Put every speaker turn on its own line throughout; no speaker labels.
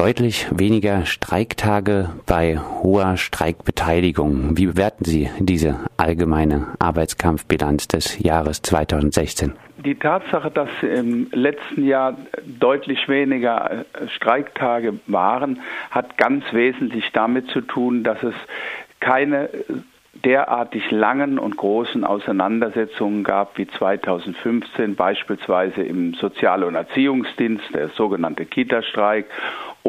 Deutlich weniger Streiktage bei hoher Streikbeteiligung. Wie bewerten Sie diese allgemeine Arbeitskampfbilanz des Jahres 2016?
Die Tatsache, dass im letzten Jahr deutlich weniger äh, Streiktage waren, hat ganz wesentlich damit zu tun, dass es keine derartig langen und großen Auseinandersetzungen gab wie 2015 beispielsweise im Sozial- und Erziehungsdienst, der sogenannte Kita-Streik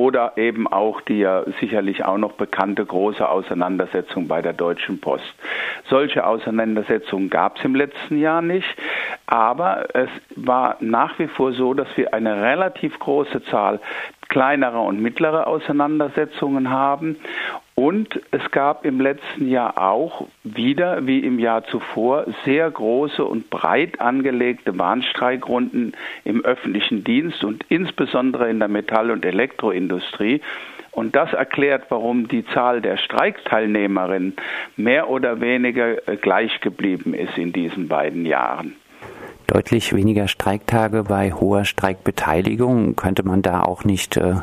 oder eben auch die ja sicherlich auch noch bekannte große Auseinandersetzung bei der Deutschen Post. Solche Auseinandersetzungen gab es im letzten Jahr nicht, aber es war nach wie vor so, dass wir eine relativ große Zahl kleinerer und mittlerer Auseinandersetzungen haben und es gab im letzten Jahr auch wieder, wie im Jahr zuvor, sehr große und breit angelegte Warnstreikrunden im öffentlichen Dienst und insbesondere in der Metall- und Elektroindustrie. Und das erklärt, warum die Zahl der Streikteilnehmerinnen mehr oder weniger gleich geblieben ist in diesen beiden Jahren
deutlich weniger Streiktage bei hoher Streikbeteiligung. Könnte man da auch nicht äh,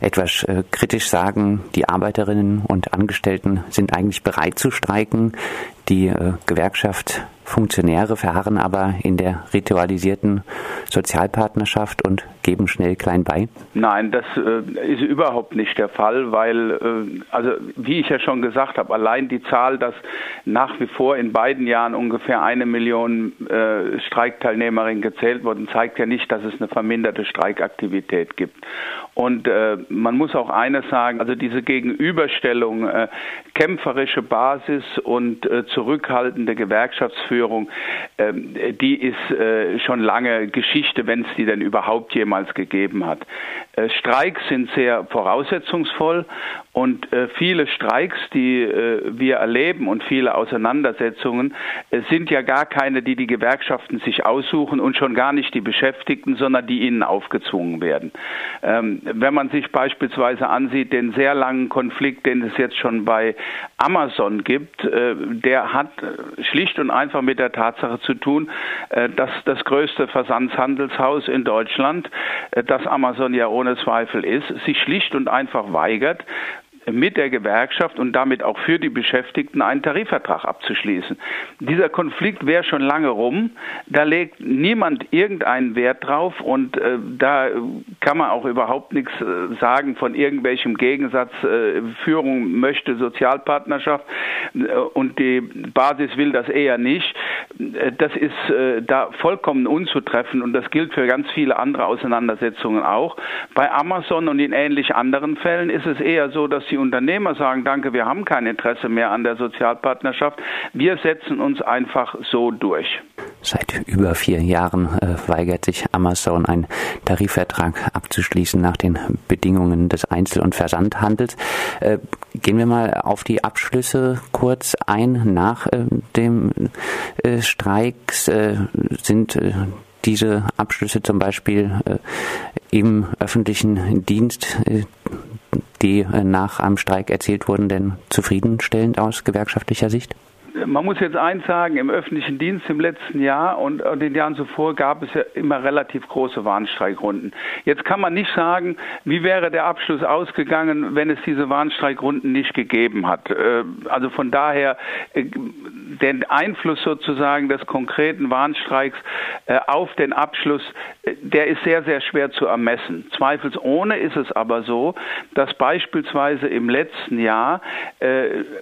etwas äh, kritisch sagen, die Arbeiterinnen und Angestellten sind eigentlich bereit zu streiken. Die äh, Gewerkschaft Funktionäre verharren aber in der ritualisierten Sozialpartnerschaft und geben schnell klein bei?
Nein, das äh, ist überhaupt nicht der Fall, weil, äh, also wie ich ja schon gesagt habe, allein die Zahl, dass nach wie vor in beiden Jahren ungefähr eine Million äh, Streikteilnehmerinnen gezählt wurden, zeigt ja nicht, dass es eine verminderte Streikaktivität gibt. Und äh, man muss auch eines sagen, also diese Gegenüberstellung äh, kämpferische Basis und äh, zurückhaltende Gewerkschaftsführung, ähm, die ist äh, schon lange Geschichte, wenn es die denn überhaupt jemals gegeben hat. Äh, Streiks sind sehr voraussetzungsvoll und äh, viele Streiks, die äh, wir erleben und viele Auseinandersetzungen, sind ja gar keine, die die Gewerkschaften sich aussuchen und schon gar nicht die Beschäftigten, sondern die ihnen aufgezwungen werden. Ähm, wenn man sich beispielsweise ansieht, den sehr langen Konflikt, den es jetzt schon bei Amazon gibt, der hat schlicht und einfach mit der Tatsache zu tun, dass das größte Versandshandelshaus in Deutschland, das Amazon ja ohne Zweifel ist, sich schlicht und einfach weigert, mit der Gewerkschaft und damit auch für die Beschäftigten einen Tarifvertrag abzuschließen. Dieser Konflikt wäre schon lange rum. Da legt niemand irgendeinen Wert drauf und äh, da kann man auch überhaupt nichts äh, sagen von irgendwelchem Gegensatz. Äh, Führung möchte Sozialpartnerschaft äh, und die Basis will das eher nicht. Äh, das ist äh, da vollkommen unzutreffen und das gilt für ganz viele andere Auseinandersetzungen auch. Bei Amazon und in ähnlich anderen Fällen ist es eher so, dass die die Unternehmer sagen, danke, wir haben kein Interesse mehr an der Sozialpartnerschaft, wir setzen uns einfach so durch.
Seit über vier Jahren äh, weigert sich Amazon, einen Tarifvertrag abzuschließen nach den Bedingungen des Einzel- und Versandhandels. Äh, gehen wir mal auf die Abschlüsse kurz ein. Nach äh, dem Streiks sind diese Abschlüsse zum Beispiel im öffentlichen Dienst die äh, nach einem Streik erzielt wurden, denn zufriedenstellend aus gewerkschaftlicher Sicht?
Man muss jetzt eins sagen, im öffentlichen Dienst im letzten Jahr und in den Jahren zuvor gab es ja immer relativ große Warnstreikrunden. Jetzt kann man nicht sagen, wie wäre der Abschluss ausgegangen, wenn es diese Warnstreikrunden nicht gegeben hat. Äh, also von daher, äh, den Einfluss sozusagen des konkreten Warnstreiks äh, auf den Abschluss, der ist sehr, sehr schwer zu ermessen. Zweifelsohne ist es aber so, dass beispielsweise im letzten Jahr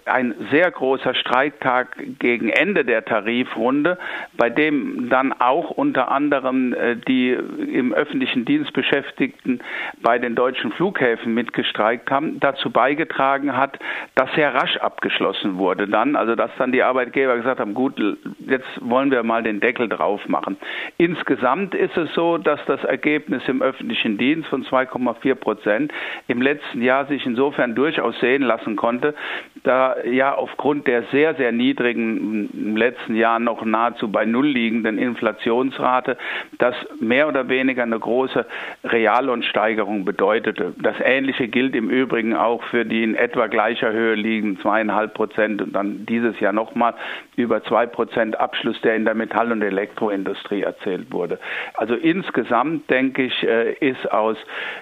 ein sehr großer Streiktag gegen Ende der Tarifrunde, bei dem dann auch unter anderem äh, die im öffentlichen Dienst Beschäftigten bei den deutschen Flughäfen mitgestreikt haben, dazu beigetragen hat, dass sehr rasch abgeschlossen wurde dann, also dass dann die Arbeitgeber gesagt haben, gut, jetzt wollen wir mal den Deckel drauf machen. Insgesamt ist es so, dass das Ergebnis im öffentlichen Dienst von 2,4 Prozent im letzten Jahr sich insofern durchaus sehen lassen konnte, da ja aufgrund der sehr, sehr niedrigen niedrigen, im letzten Jahr noch nahezu bei Null liegenden Inflationsrate, das mehr oder weniger eine große Reallohnsteigerung bedeutete. Das Ähnliche gilt im Übrigen auch für die in etwa gleicher Höhe liegen, zweieinhalb Prozent und dann dieses Jahr nochmal über zwei Prozent Abschluss, der in der Metall- und Elektroindustrie erzählt wurde. Also insgesamt denke ich, äh, ist aus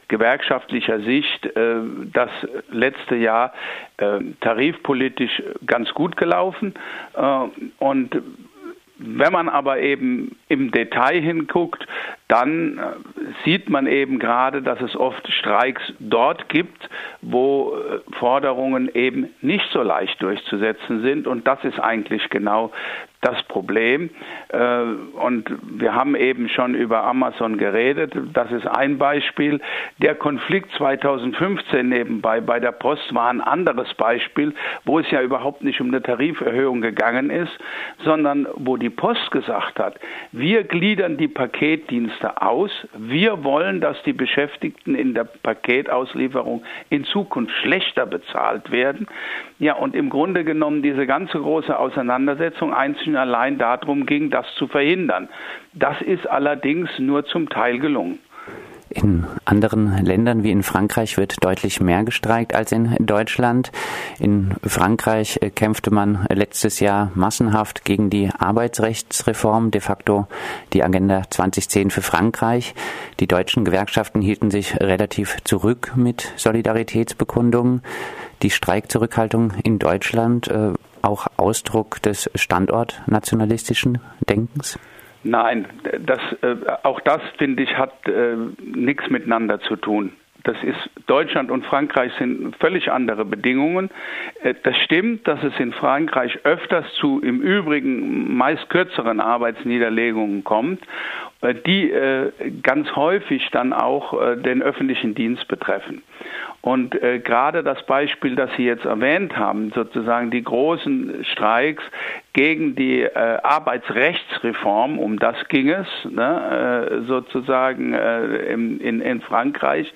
gewerkschaftlicher Sicht äh, das letzte Jahr äh, tarifpolitisch ganz gut gelaufen und wenn man aber eben im Detail hinguckt, dann äh, sieht man eben gerade, dass es oft Streiks dort gibt, wo äh, Forderungen eben nicht so leicht durchzusetzen sind. Und das ist eigentlich genau das Problem. Äh, und wir haben eben schon über Amazon geredet. Das ist ein Beispiel. Der Konflikt 2015 nebenbei bei der Post war ein anderes Beispiel, wo es ja überhaupt nicht um eine Tariferhöhung gegangen ist, sondern wo die Post gesagt hat, wir gliedern die Paketdienste aus. Wir wollen, dass die Beschäftigten in der Paketauslieferung in Zukunft schlechter bezahlt werden. Ja, und im Grunde genommen diese ganze große Auseinandersetzung einzeln Menschen allein darum ging, das zu verhindern. Das ist allerdings nur zum Teil gelungen.
In anderen Ländern wie in Frankreich wird deutlich mehr gestreikt als in Deutschland. In Frankreich äh, kämpfte man letztes Jahr massenhaft gegen die Arbeitsrechtsreform, de facto die Agenda 2010 für Frankreich. Die deutschen Gewerkschaften hielten sich relativ zurück mit Solidaritätsbekundungen. Die Streikzurückhaltung in Deutschland äh, auch Ausdruck des standortnationalistischen Denkens?
Nein, das, äh, auch das finde ich hat äh, nichts miteinander zu tun. Das ist Deutschland und Frankreich sind völlig andere Bedingungen. Äh, das stimmt, dass es in Frankreich öfters zu im Übrigen meist kürzeren Arbeitsniederlegungen kommt, äh, die äh, ganz häufig dann auch den öffentlichen Dienst betreffen. Und gerade das Beispiel, das Sie jetzt erwähnt haben, sozusagen die großen Streiks gegen die äh, Arbeitsrechtsreform, um das ging es, ne, äh, sozusagen äh, in, in, in Frankreich,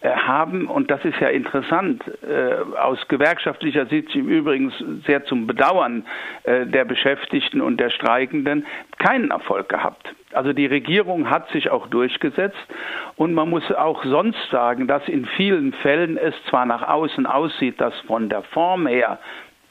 äh, haben, und das ist ja interessant, äh, aus gewerkschaftlicher Sicht im Übrigen sehr zum Bedauern äh, der Beschäftigten und der Streikenden, keinen Erfolg gehabt. Also die Regierung hat sich auch durchgesetzt und man muss auch sonst sagen, dass in vielen Fällen es zwar nach außen aussieht, dass von der Form her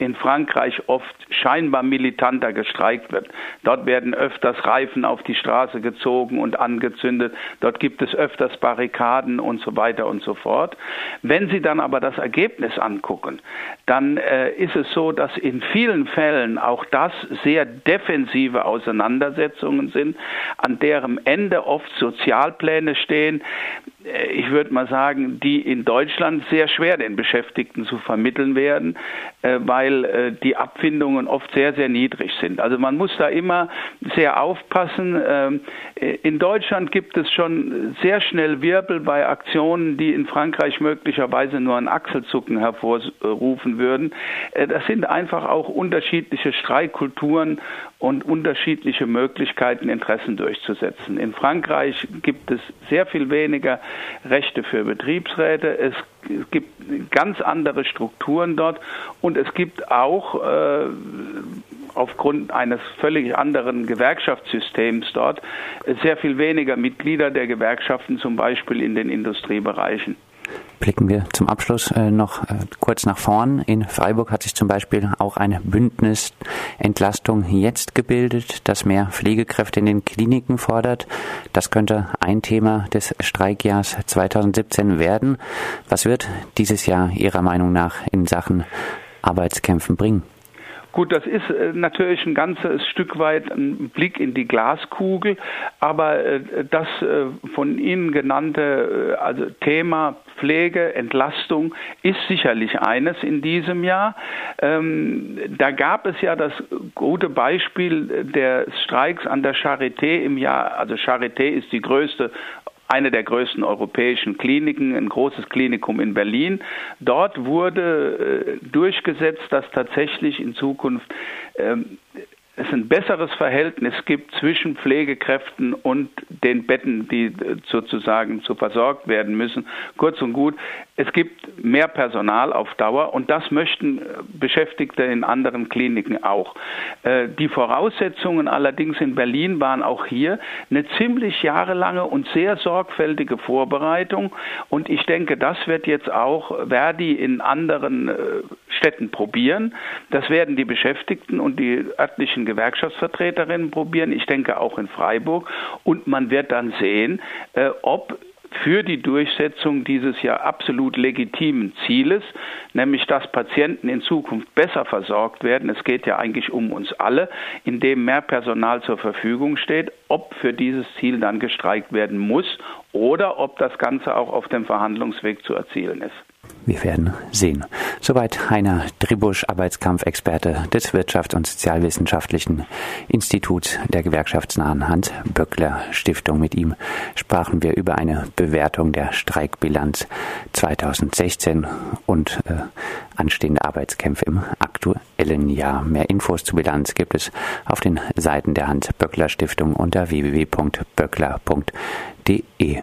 in Frankreich oft scheinbar militanter gestreikt wird. Dort werden öfters Reifen auf die Straße gezogen und angezündet. Dort gibt es öfters Barrikaden und so weiter und so fort. Wenn Sie dann aber das Ergebnis angucken, dann äh, ist es so, dass in vielen Fällen auch das sehr defensive Auseinandersetzungen sind, an deren Ende oft Sozialpläne stehen, ich würde mal sagen, die in Deutschland sehr schwer den Beschäftigten zu vermitteln werden, äh, weil äh, die Abfindungen oft sehr, sehr niedrig sind. Also man muss da immer sehr aufpassen. Ähm, in Deutschland gibt es schon sehr schnell Wirbel bei Aktionen, die in Frankreich möglicherweise nur ein Achselzucken hervorrufen würden. Das sind einfach auch unterschiedliche Streikkulturen und unterschiedliche Möglichkeiten, Interessen durchzusetzen. In Frankreich gibt es sehr viel weniger Rechte für Betriebsräte. Es gibt ganz andere Strukturen dort und es gibt auch äh, aufgrund eines völlig anderen Gewerkschaftssystems dort sehr viel weniger Mitglieder der Gewerkschaften, zum Beispiel in den Industriebereichen.
Blicken wir zum Abschluss äh, noch äh, kurz nach vorn. In Freiburg hat sich zum Beispiel auch eine Bündnisentlastung jetzt gebildet, das mehr Pflegekräfte in den Kliniken fordert. Das könnte ein Thema des Streikjahrs 2017 werden. Was wird dieses Jahr Ihrer Meinung nach in Sachen Arbeitskämpfen bringen?
Gut, das ist äh, natürlich ein ganzes Stück weit ein Blick in die Glaskugel, aber äh, das äh, von Ihnen genannte also Thema Pflege, Entlastung ist sicherlich eines in diesem Jahr. Ähm, da gab es ja das gute Beispiel des Streiks an der Charité im Jahr, also Charité ist die größte eine der größten europäischen Kliniken, ein großes Klinikum in Berlin. Dort wurde äh, durchgesetzt, dass tatsächlich in Zukunft ähm, es ein besseres Verhältnis gibt zwischen Pflegekräften und den Betten, die äh, sozusagen zu versorgt werden müssen. Kurz und gut, es gibt mehr Personal auf Dauer und das möchten äh, Beschäftigte in anderen Kliniken auch. Äh, die Voraussetzungen allerdings in Berlin waren auch hier eine ziemlich jahrelange und sehr sorgfältige Vorbereitung und ich denke, das wird jetzt auch Verdi in anderen äh, Städten probieren. Das werden die Beschäftigten und die örtlichen Gewerkschaftsvertreterinnen probieren. Ich denke auch in Freiburg und man wird dann sehen, ob für die Durchsetzung dieses ja absolut legitimen Zieles, nämlich dass Patienten in Zukunft besser versorgt werden. Es geht ja eigentlich um uns alle, indem mehr Personal zur Verfügung steht, ob für dieses Ziel dann gestreikt werden muss oder ob das Ganze auch auf dem Verhandlungsweg zu erzielen ist.
Wir werden sehen. Soweit Heiner Dribusch, Arbeitskampfexperte des Wirtschafts- und Sozialwissenschaftlichen Instituts der gewerkschaftsnahen Hans-Böckler-Stiftung. Mit ihm sprachen wir über eine Bewertung der Streikbilanz 2016 und äh, anstehende Arbeitskämpfe im aktuellen Jahr. Mehr Infos zur Bilanz gibt es auf den Seiten der Hans-Böckler-Stiftung unter www.böckler.de.